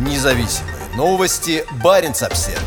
Независимые новости. Барин обсерва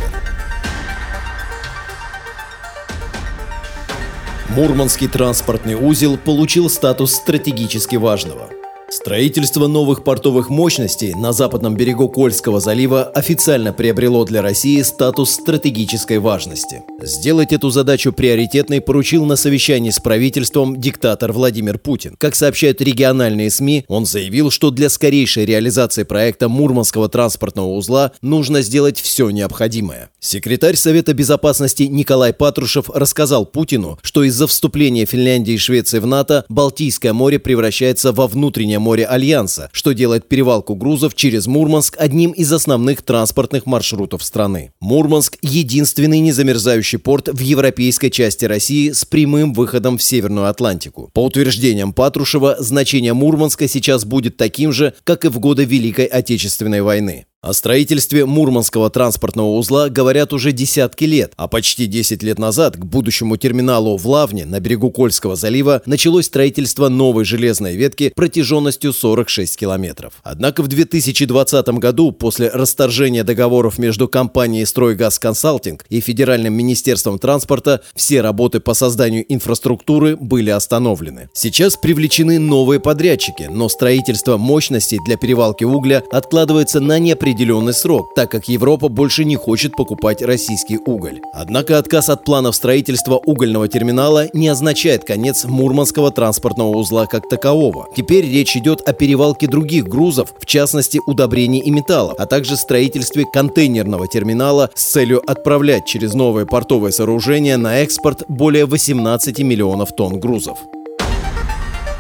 Мурманский транспортный узел получил статус стратегически важного – Строительство новых портовых мощностей на западном берегу Кольского залива официально приобрело для России статус стратегической важности. Сделать эту задачу приоритетной поручил на совещании с правительством диктатор Владимир Путин. Как сообщают региональные СМИ, он заявил, что для скорейшей реализации проекта Мурманского транспортного узла нужно сделать все необходимое. Секретарь Совета Безопасности Николай Патрушев рассказал Путину, что из-за вступления Финляндии и Швеции в НАТО Балтийское море превращается во внутреннее море Альянса, что делает перевалку грузов через Мурманск одним из основных транспортных маршрутов страны. Мурманск – единственный незамерзающий порт в европейской части России с прямым выходом в Северную Атлантику. По утверждениям Патрушева, значение Мурманска сейчас будет таким же, как и в годы Великой Отечественной войны. О строительстве Мурманского транспортного узла говорят уже десятки лет, а почти 10 лет назад к будущему терминалу в Лавне на берегу Кольского залива началось строительство новой железной ветки протяженностью 46 километров. Однако в 2020 году, после расторжения договоров между компанией «Стройгаз Консалтинг» и Федеральным министерством транспорта, все работы по созданию инфраструктуры были остановлены. Сейчас привлечены новые подрядчики, но строительство мощностей для перевалки угля откладывается на неопределенный определенный срок, так как Европа больше не хочет покупать российский уголь. Однако отказ от планов строительства угольного терминала не означает конец Мурманского транспортного узла как такового. Теперь речь идет о перевалке других грузов, в частности удобрений и металлов, а также строительстве контейнерного терминала с целью отправлять через новое портовое сооружение на экспорт более 18 миллионов тонн грузов.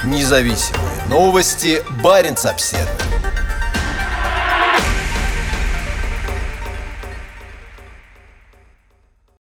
Независимые новости. Барин обседный.